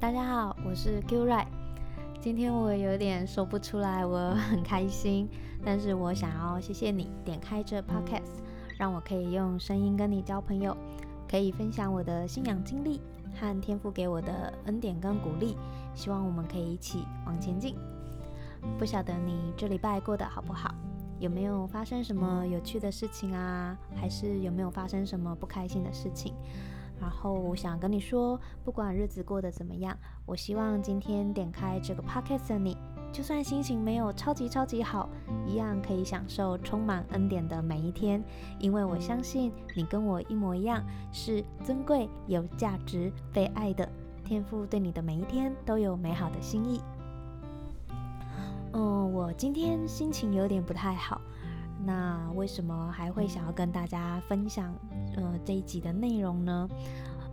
大家好，我是 Q Ray。今天我有点说不出来，我很开心，但是我想要谢谢你点开这 Podcast，让我可以用声音跟你交朋友，可以分享我的信仰经历和天父给我的恩典跟鼓励，希望我们可以一起往前进。不晓得你这礼拜过得好不好？有没有发生什么有趣的事情啊？还是有没有发生什么不开心的事情？然后我想跟你说，不管日子过得怎么样，我希望今天点开这个 podcast 的你，就算心情没有超级超级好，一样可以享受充满恩典的每一天，因为我相信你跟我一模一样，是尊贵、有价值、被爱的。天父对你的每一天都有美好的心意。嗯，我今天心情有点不太好。那为什么还会想要跟大家分享呃这一集的内容呢？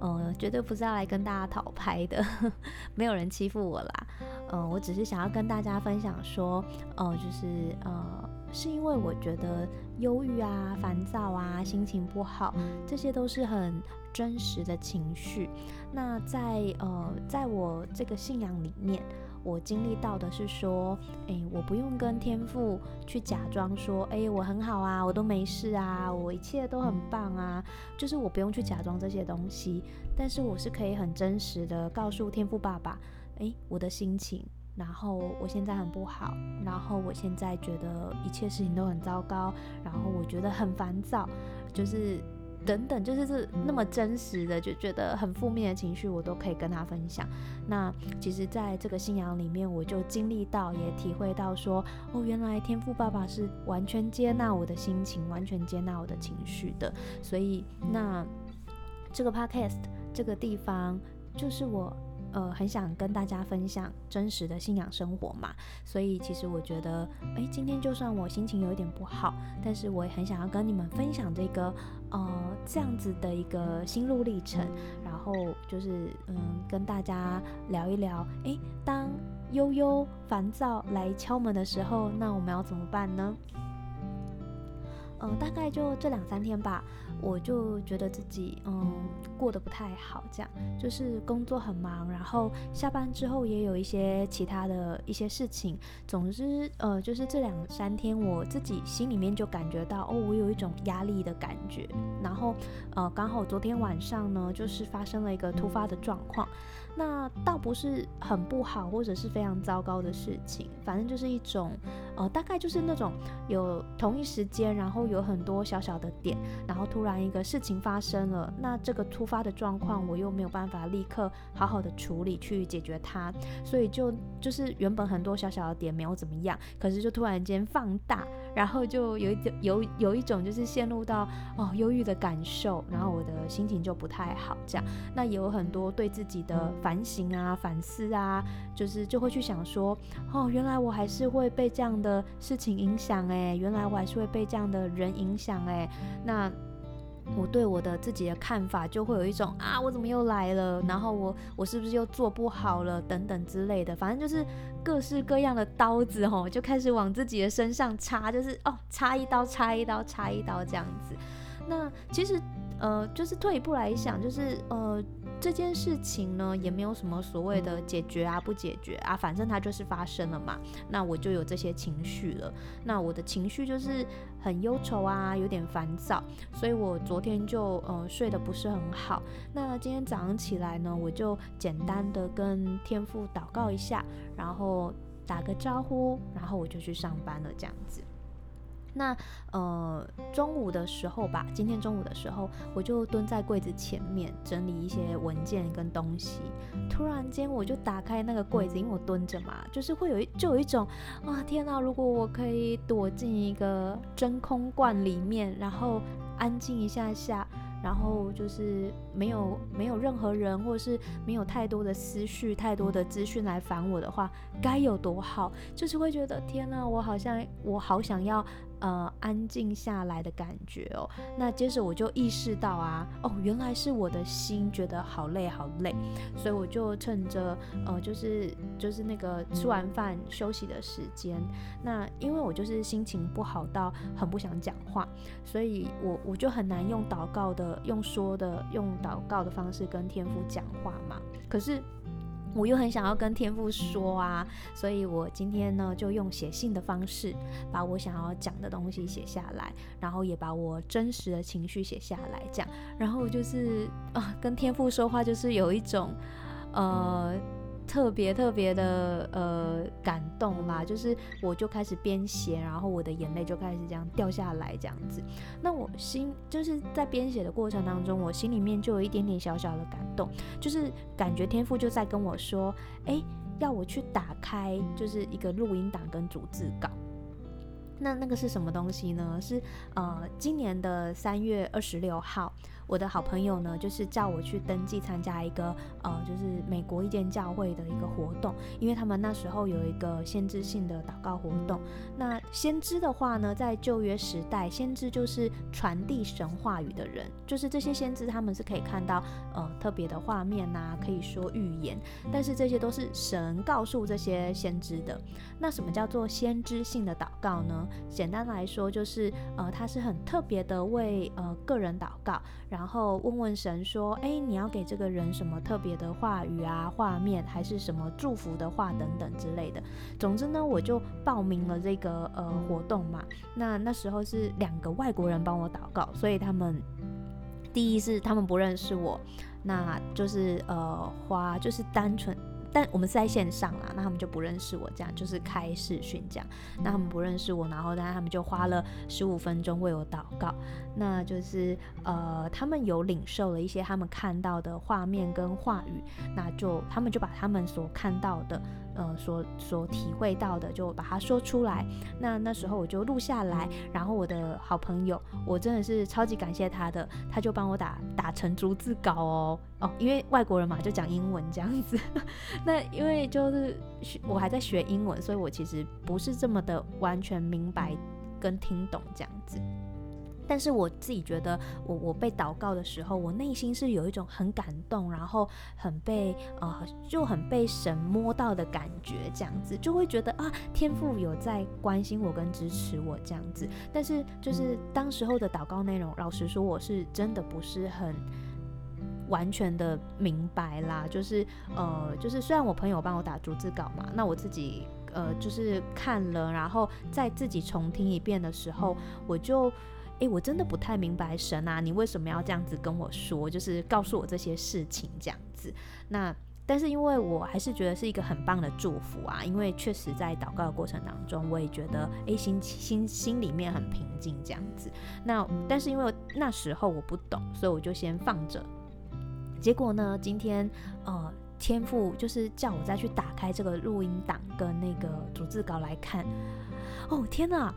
呃，绝对不是要来跟大家讨拍的，没有人欺负我啦。呃，我只是想要跟大家分享说，呃，就是呃，是因为我觉得忧郁啊、烦躁啊、心情不好，这些都是很真实的情绪。那在呃，在我这个信仰里面。我经历到的是说，诶，我不用跟天父去假装说，诶，我很好啊，我都没事啊，我一切都很棒啊，就是我不用去假装这些东西，但是我是可以很真实的告诉天父爸爸，诶，我的心情，然后我现在很不好，然后我现在觉得一切事情都很糟糕，然后我觉得很烦躁，就是。等等，就是是那么真实的，就觉得很负面的情绪，我都可以跟他分享。那其实，在这个信仰里面，我就经历到，也体会到说，哦，原来天赋爸爸是完全接纳我的心情，完全接纳我的情绪的。所以，那这个 podcast 这个地方，就是我。呃，很想跟大家分享真实的信仰生活嘛，所以其实我觉得，诶，今天就算我心情有一点不好，但是我也很想要跟你们分享这个，呃，这样子的一个心路历程，然后就是，嗯，跟大家聊一聊，诶，当悠悠烦躁来敲门的时候，那我们要怎么办呢？嗯、大概就这两三天吧。我就觉得自己嗯过得不太好，这样就是工作很忙，然后下班之后也有一些其他的一些事情。总之呃，就是这两三天我自己心里面就感觉到哦，我有一种压力的感觉。然后呃，刚好昨天晚上呢，就是发生了一个突发的状况。那倒不是很不好，或者是非常糟糕的事情，反正就是一种呃，大概就是那种有同一时间，然后有很多小小的点，然后突然。一个事情发生了，那这个突发的状况我又没有办法立刻好好的处理去解决它，所以就就是原本很多小小的点没有怎么样，可是就突然间放大，然后就有一点有有一种就是陷入到哦忧郁的感受，然后我的心情就不太好，这样，那也有很多对自己的反省啊反思啊，就是就会去想说哦原来我还是会被这样的事情影响哎，原来我还是会被这样的人影响哎，那。我对我的自己的看法就会有一种啊，我怎么又来了？然后我我是不是又做不好了？等等之类的，反正就是各式各样的刀子吼，就开始往自己的身上插，就是哦，插一刀，插一刀，插一刀这样子。那其实呃，就是退一步来想，就是呃。这件事情呢，也没有什么所谓的解决啊，不解决啊，反正它就是发生了嘛。那我就有这些情绪了。那我的情绪就是很忧愁啊，有点烦躁，所以我昨天就呃睡得不是很好。那今天早上起来呢，我就简单的跟天父祷告一下，然后打个招呼，然后我就去上班了，这样子。那呃中午的时候吧，今天中午的时候，我就蹲在柜子前面整理一些文件跟东西。突然间，我就打开那个柜子，因为我蹲着嘛，就是会有就有一种啊天哪！如果我可以躲进一个真空罐里面，然后安静一下下。然后就是没有没有任何人，或者是没有太多的思绪、太多的资讯来烦我的话，该有多好！就是会觉得天哪，我好像我好想要呃安静下来的感觉哦。那接着我就意识到啊，哦，原来是我的心觉得好累好累，所以我就趁着呃就是就是那个吃完饭休息的时间，那因为我就是心情不好到很不想讲话，所以我我就很难用祷告的。用说的、用祷告的方式跟天父讲话嘛。可是我又很想要跟天父说啊，所以我今天呢就用写信的方式把我想要讲的东西写下来，然后也把我真实的情绪写下来，这样，然后就是啊，跟天父说话就是有一种呃。特别特别的呃感动啦，就是我就开始编写，然后我的眼泪就开始这样掉下来，这样子。那我心就是在编写的过程当中，我心里面就有一点点小小的感动，就是感觉天赋就在跟我说，哎，要我去打开，就是一个录音档跟逐字稿。那那个是什么东西呢？是呃今年的三月二十六号。我的好朋友呢，就是叫我去登记参加一个呃，就是美国一间教会的一个活动，因为他们那时候有一个先知性的祷告活动。那先知的话呢，在旧约时代，先知就是传递神话语的人，就是这些先知他们是可以看到呃特别的画面呐、可以说预言，但是这些都是神告诉这些先知的。那什么叫做先知性的祷告呢？简单来说，就是呃，他是很特别的为呃个人祷告。然后问问神说：“哎，你要给这个人什么特别的话语啊、画面，还是什么祝福的话等等之类的。总之呢，我就报名了这个呃活动嘛。那那时候是两个外国人帮我祷告，所以他们第一是他们不认识我，那就是呃花就是单纯。”但我们是在线上啦，那他们就不认识我，这样就是开视讯这样，那他们不认识我，然后但他们就花了十五分钟为我祷告，那就是呃，他们有领受了一些他们看到的画面跟话语，那就他们就把他们所看到的。呃，所所体会到的，就把它说出来。那那时候我就录下来，然后我的好朋友，我真的是超级感谢他的，他就帮我打打成逐字稿哦哦，因为外国人嘛，就讲英文这样子。那因为就是我还在学英文，所以我其实不是这么的完全明白跟听懂这样子。但是我自己觉得我，我被祷告的时候，我内心是有一种很感动，然后很被呃就很被神摸到的感觉，这样子就会觉得啊，天父有在关心我跟支持我这样子。但是就是当时候的祷告内容，老实说，我是真的不是很完全的明白啦。就是呃，就是虽然我朋友帮我打逐字稿嘛，那我自己呃就是看了，然后再自己重听一遍的时候，我就。诶，我真的不太明白神啊，你为什么要这样子跟我说？就是告诉我这些事情这样子。那但是因为我还是觉得是一个很棒的祝福啊，因为确实在祷告的过程当中，我也觉得诶，心心心里面很平静这样子。那但是因为那时候我不懂，所以我就先放着。结果呢，今天呃，天父就是叫我再去打开这个录音档跟那个逐字稿来看。哦，天哪！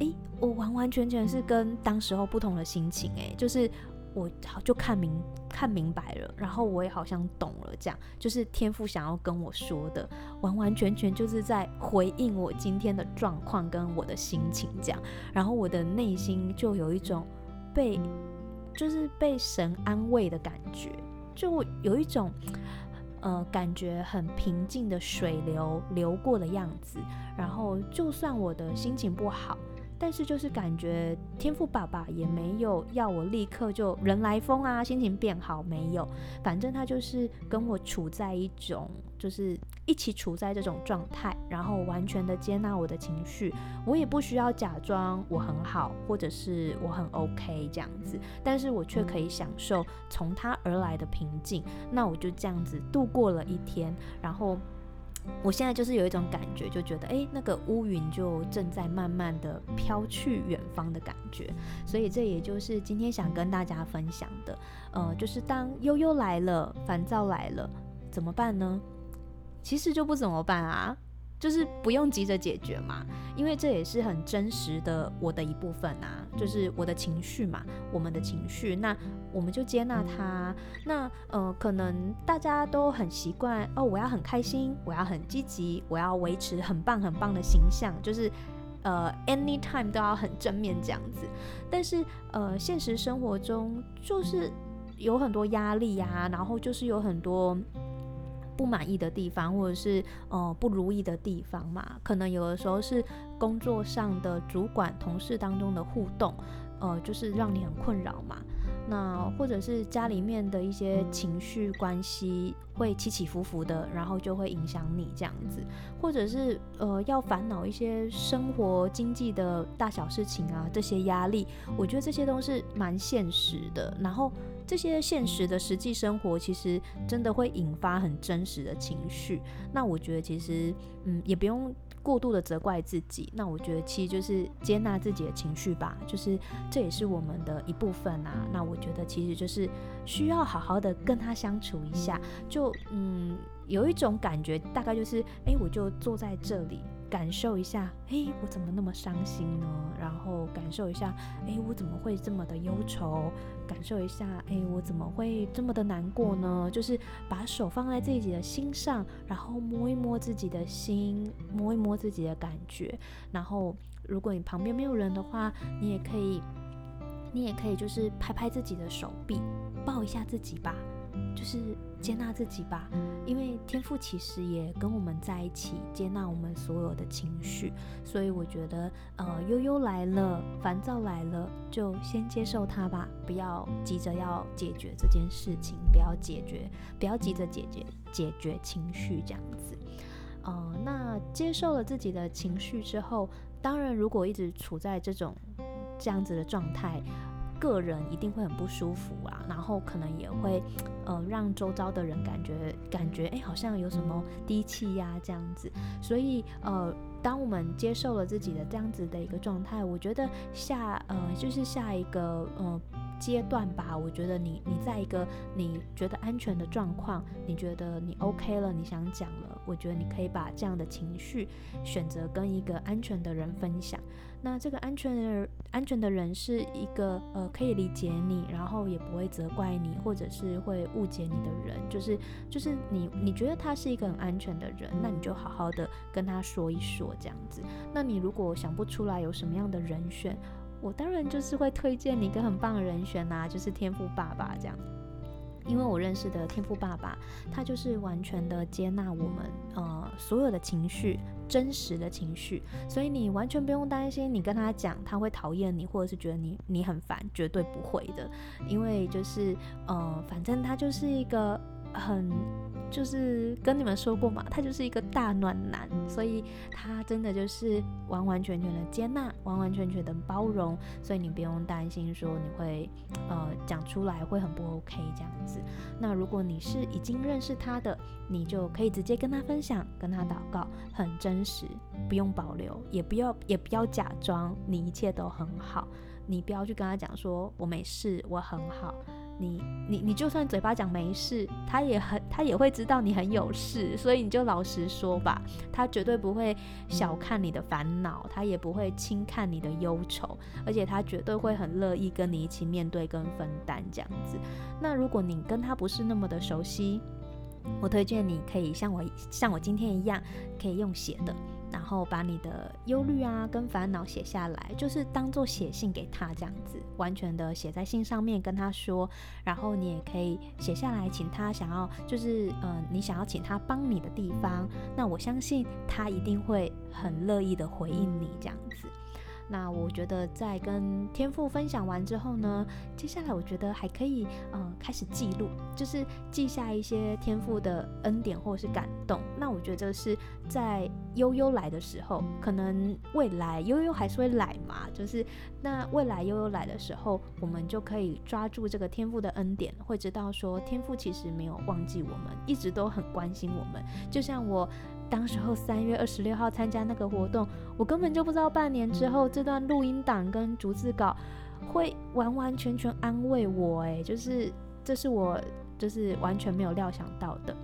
诶，我完完全全是跟当时候不同的心情，诶，就是我好就看明看明白了，然后我也好像懂了，这样就是天父想要跟我说的，完完全全就是在回应我今天的状况跟我的心情，这样，然后我的内心就有一种被就是被神安慰的感觉，就有一种呃感觉很平静的水流流过的样子，然后就算我的心情不好。但是就是感觉天赋爸爸也没有要我立刻就人来疯啊，心情变好没有，反正他就是跟我处在一种就是一起处在这种状态，然后完全的接纳我的情绪，我也不需要假装我很好或者是我很 OK 这样子，但是我却可以享受从他而来的平静，那我就这样子度过了一天，然后。我现在就是有一种感觉，就觉得诶，那个乌云就正在慢慢的飘去远方的感觉，所以这也就是今天想跟大家分享的，呃，就是当悠悠来了，烦躁来了，怎么办呢？其实就不怎么办啊。就是不用急着解决嘛，因为这也是很真实的我的一部分啊，就是我的情绪嘛，我们的情绪，那我们就接纳它。那呃，可能大家都很习惯哦，我要很开心，我要很积极，我要维持很棒很棒的形象，就是呃，anytime 都要很正面这样子。但是呃，现实生活中就是有很多压力呀，然后就是有很多。不满意的地方，或者是呃不如意的地方嘛，可能有的时候是工作上的主管同事当中的互动，呃，就是让你很困扰嘛。那或者是家里面的一些情绪关系会起起伏伏的，然后就会影响你这样子，或者是呃要烦恼一些生活经济的大小事情啊，这些压力，我觉得这些都是蛮现实的。然后这些现实的实际生活，其实真的会引发很真实的情绪。那我觉得其实嗯也不用。过度的责怪自己，那我觉得其实就是接纳自己的情绪吧，就是这也是我们的一部分啊。那我觉得其实就是需要好好的跟他相处一下，就嗯有一种感觉，大概就是哎，我就坐在这里。感受一下，诶，我怎么那么伤心呢？然后感受一下，诶，我怎么会这么的忧愁？感受一下，诶，我怎么会这么的难过呢？就是把手放在自己的心上，然后摸一摸自己的心，摸一摸自己的感觉。然后，如果你旁边没有人的话，你也可以，你也可以就是拍拍自己的手臂，抱一下自己吧。就是接纳自己吧，因为天赋其实也跟我们在一起，接纳我们所有的情绪，所以我觉得，呃，悠悠来了，烦躁来了，就先接受它吧，不要急着要解决这件事情，不要解决，不要急着解决解决情绪这样子，呃，那接受了自己的情绪之后，当然，如果一直处在这种这样子的状态。个人一定会很不舒服啊，然后可能也会，呃，让周遭的人感觉感觉，哎，好像有什么低气压这样子。所以，呃，当我们接受了自己的这样子的一个状态，我觉得下，呃，就是下一个，呃。阶段吧，我觉得你你在一个你觉得安全的状况，你觉得你 OK 了，你想讲了，我觉得你可以把这样的情绪选择跟一个安全的人分享。那这个安全的安全的人是一个呃可以理解你，然后也不会责怪你，或者是会误解你的人，就是就是你你觉得他是一个很安全的人，那你就好好的跟他说一说这样子。那你如果想不出来有什么样的人选，我当然就是会推荐你一个很棒的人选呐、就是天赋爸爸这样，因为我认识的天赋爸爸，他就是完全的接纳我们呃所有的情绪，真实的情绪，所以你完全不用担心，你跟他讲他会讨厌你，或者是觉得你你很烦，绝对不会的，因为就是呃反正他就是一个很。就是跟你们说过嘛，他就是一个大暖男，所以他真的就是完完全全的接纳，完完全全的包容，所以你不用担心说你会呃讲出来会很不 OK 这样子。那如果你是已经认识他的，你就可以直接跟他分享，跟他祷告，很真实，不用保留，也不要也不要假装你一切都很好，你不要去跟他讲说我没事，我很好。你你你就算嘴巴讲没事，他也很他也会知道你很有事，所以你就老实说吧，他绝对不会小看你的烦恼，他也不会轻看你的忧愁，而且他绝对会很乐意跟你一起面对跟分担这样子。那如果你跟他不是那么的熟悉，我推荐你可以像我像我今天一样，可以用写的。然后把你的忧虑啊跟烦恼写下来，就是当做写信给他这样子，完全的写在信上面跟他说。然后你也可以写下来，请他想要就是、呃，你想要请他帮你的地方，那我相信他一定会很乐意的回应你这样子。那我觉得在跟天父分享完之后呢，接下来我觉得还可以，呃，开始记录，就是记下一些天父的恩典或是感动。那我觉得是在悠悠来的时候，可能未来悠悠还是会来嘛，就是那未来悠悠来的时候，我们就可以抓住这个天父的恩典，会知道说天父其实没有忘记我们，一直都很关心我们，就像我。当时候三月二十六号参加那个活动，我根本就不知道半年之后这段录音档跟逐字稿会完完全全安慰我，诶，就是这是我就是完全没有料想到的。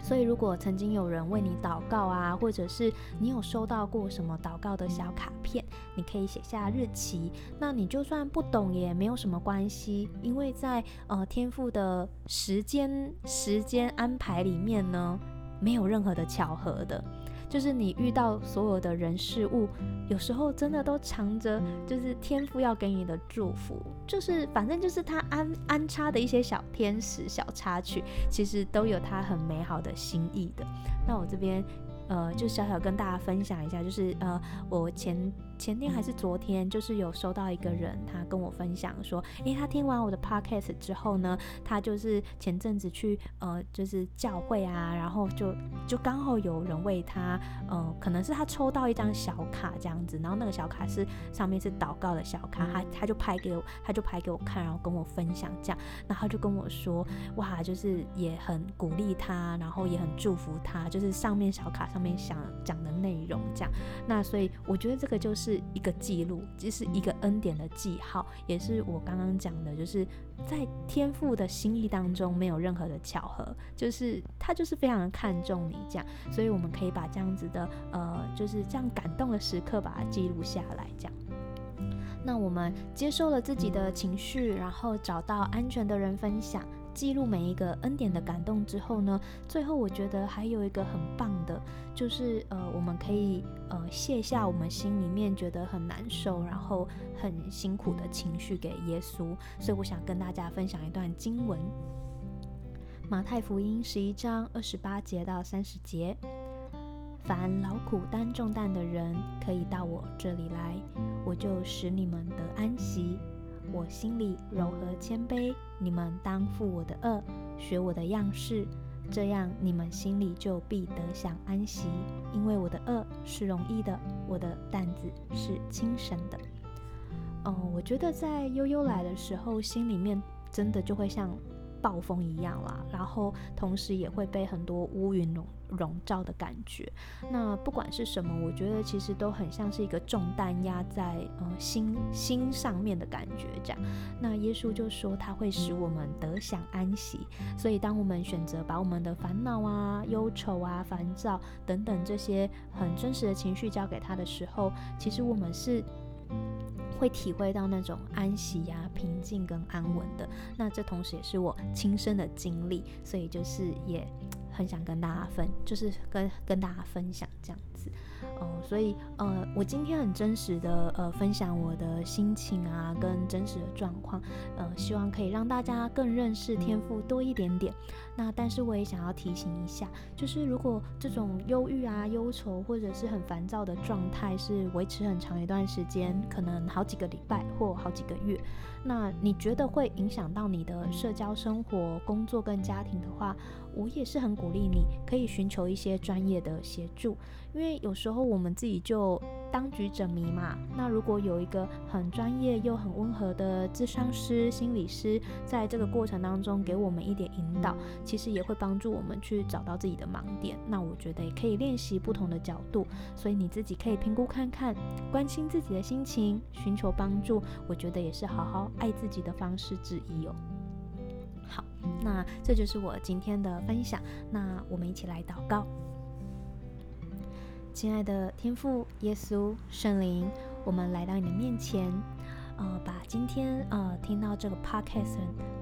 所以如果曾经有人为你祷告啊，或者是你有收到过什么祷告的小卡片，你可以写下日期。那你就算不懂也没有什么关系，因为在呃天赋的时间时间安排里面呢。没有任何的巧合的，就是你遇到所有的人事物，有时候真的都藏着，就是天赋要给你的祝福，就是反正就是他安安插的一些小天使、小插曲，其实都有他很美好的心意的。那我这边。呃，就小小跟大家分享一下，就是呃，我前前天还是昨天，就是有收到一个人，他跟我分享说，诶，他听完我的 podcast 之后呢，他就是前阵子去呃，就是教会啊，然后就就刚好有人为他，呃，可能是他抽到一张小卡这样子，然后那个小卡是上面是祷告的小卡，他他就拍给我，他就拍给我看，然后跟我分享这样，然后他就跟我说，哇，就是也很鼓励他，然后也很祝福他，就是上面小卡上面想讲的内容这样，那所以我觉得这个就是。是一个记录，就是一个恩典的记号，也是我刚刚讲的，就是在天父的心意当中没有任何的巧合，就是他就是非常的看重你这样，所以我们可以把这样子的呃，就是这样感动的时刻把它记录下来，这样。那我们接受了自己的情绪，然后找到安全的人分享。记录每一个恩典的感动之后呢，最后我觉得还有一个很棒的，就是呃，我们可以呃卸下我们心里面觉得很难受，然后很辛苦的情绪给耶稣。所以我想跟大家分享一段经文：马太福音十一章二十八节到三十节，凡劳苦担重担的人，可以到我这里来，我就使你们得安息。我心里柔和谦卑，你们当负我的恶，学我的样式，这样你们心里就必得享安息。因为我的恶是容易的，我的担子是轻省的。嗯，我觉得在悠悠来的时候，心里面真的就会像暴风一样啦，然后同时也会被很多乌云笼笼罩的感觉。那不管是什么，我觉得其实都很像是一个重担压在呃心心上面的感觉这样。那耶稣就说他会使我们得享安息。所以当我们选择把我们的烦恼啊、忧愁啊、烦躁等等这些很真实的情绪交给他的时候，其实我们是。会体会到那种安息呀、平静跟安稳的，那这同时也是我亲身的经历，所以就是也很想跟大家分，就是跟跟大家分享这样子。哦、所以呃，我今天很真实的呃分享我的心情啊，跟真实的状况，呃，希望可以让大家更认识天赋多一点点。那但是我也想要提醒一下，就是如果这种忧郁啊、忧愁或者是很烦躁的状态是维持很长一段时间，可能好几个礼拜或好几个月，那你觉得会影响到你的社交生活、工作跟家庭的话，我也是很鼓励你可以寻求一些专业的协助。因为有时候我们自己就当局者迷嘛，那如果有一个很专业又很温和的咨商师、心理师，在这个过程当中给我们一点引导，其实也会帮助我们去找到自己的盲点。那我觉得也可以练习不同的角度，所以你自己可以评估看看，关心自己的心情，寻求帮助，我觉得也是好好爱自己的方式之一哦。好，那这就是我今天的分享，那我们一起来祷告。亲爱的天父耶稣圣灵，我们来到你的面前，呃，把今天呃听到这个 podcast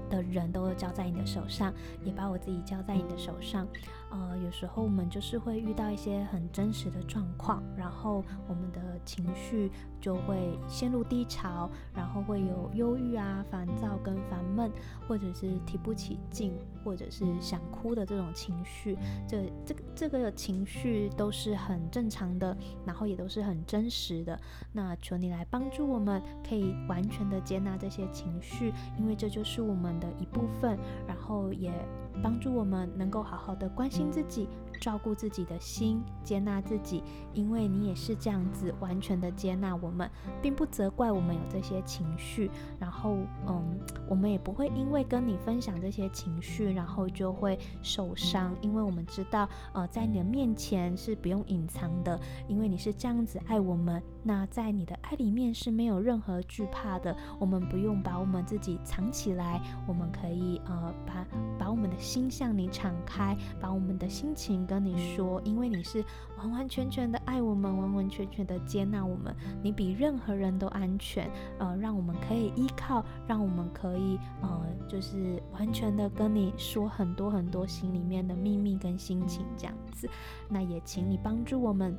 的人都交在你的手上，也把我自己交在你的手上。呃，有时候我们就是会遇到一些很真实的状况，然后我们的情绪就会陷入低潮，然后会有忧郁啊、烦躁跟烦闷，或者是提不起劲，或者是想哭的这种情绪。这、这个、这个情绪都是很正常的，然后也都是很真实的。那求你来帮助我们，可以完全的接纳这些情绪，因为这就是我们的一部分，然后也。帮助我们能够好好的关心自己，照顾自己的心，接纳自己，因为你也是这样子完全的接纳我们，并不责怪我们有这些情绪。然后，嗯，我们也不会因为跟你分享这些情绪，然后就会受伤，因为我们知道，呃，在你的面前是不用隐藏的，因为你是这样子爱我们。那在你的爱里面是没有任何惧怕的，我们不用把我们自己藏起来，我们可以呃把把我们的心向你敞开，把我们的心情跟你说，因为你是完完全全的爱我们，完完全全的接纳我们，你比任何人都安全，呃，让我们可以依靠，让我们可以呃就是完全的跟你说很多很多心里面的秘密跟心情这样子，那也请你帮助我们。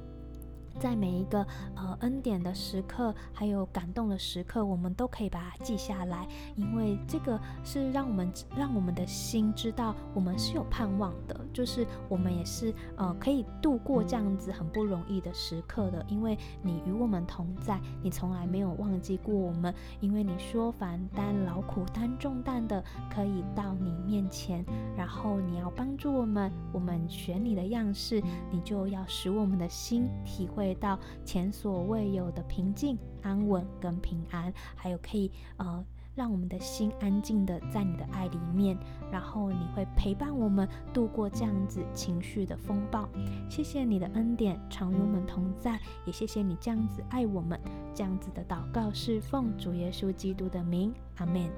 在每一个呃恩典的时刻，还有感动的时刻，我们都可以把它记下来，因为这个是让我们让我们的心知道我们是有盼望的，就是我们也是呃可以度过这样子很不容易的时刻的，因为你与我们同在，你从来没有忘记过我们，因为你说凡担劳苦担重担的可以到你面前，然后你要帮助我们，我们选你的样式，你就要使我们的心体会。到前所未有的平静、安稳跟平安，还有可以呃让我们的心安静的在你的爱里面，然后你会陪伴我们度过这样子情绪的风暴。谢谢你的恩典常与我们同在，也谢谢你这样子爱我们。这样子的祷告是奉主耶稣基督的名，阿门。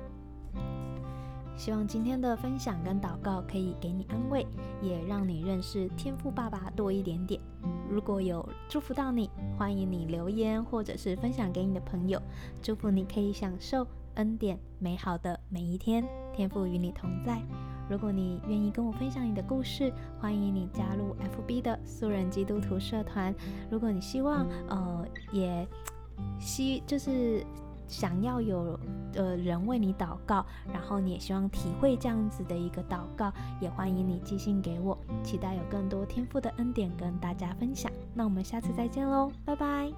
希望今天的分享跟祷告可以给你安慰，也让你认识天赋爸爸多一点点。如果有祝福到你，欢迎你留言或者是分享给你的朋友。祝福你可以享受恩典美好的每一天，天赋与你同在。如果你愿意跟我分享你的故事，欢迎你加入 FB 的素人基督徒社团。如果你希望呃也希就是。想要有呃人为你祷告，然后你也希望体会这样子的一个祷告，也欢迎你寄信给我，期待有更多天赋的恩典跟大家分享。那我们下次再见喽，拜拜。